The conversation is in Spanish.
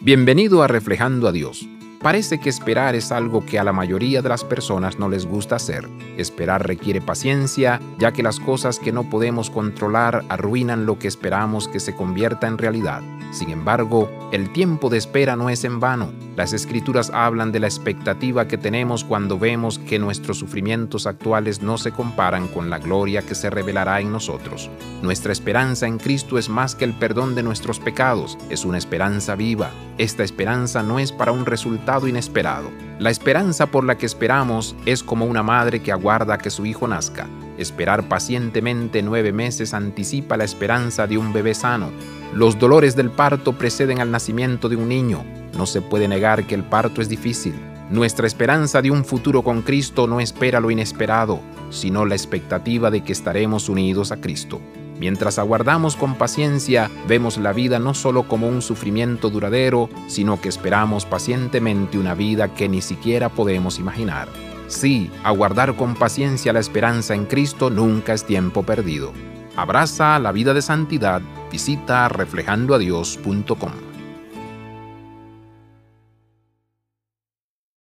Bienvenido a Reflejando a Dios. Parece que esperar es algo que a la mayoría de las personas no les gusta hacer. Esperar requiere paciencia, ya que las cosas que no podemos controlar arruinan lo que esperamos que se convierta en realidad. Sin embargo, el tiempo de espera no es en vano. Las escrituras hablan de la expectativa que tenemos cuando vemos que nuestros sufrimientos actuales no se comparan con la gloria que se revelará en nosotros. Nuestra esperanza en Cristo es más que el perdón de nuestros pecados, es una esperanza viva. Esta esperanza no es para un resultado inesperado. La esperanza por la que esperamos es como una madre que aguarda que su hijo nazca. Esperar pacientemente nueve meses anticipa la esperanza de un bebé sano. Los dolores del parto preceden al nacimiento de un niño. No se puede negar que el parto es difícil. Nuestra esperanza de un futuro con Cristo no espera lo inesperado, sino la expectativa de que estaremos unidos a Cristo. Mientras aguardamos con paciencia, vemos la vida no solo como un sufrimiento duradero, sino que esperamos pacientemente una vida que ni siquiera podemos imaginar. Sí, aguardar con paciencia la esperanza en Cristo nunca es tiempo perdido. Abraza la vida de santidad, visita reflejandoadios.com.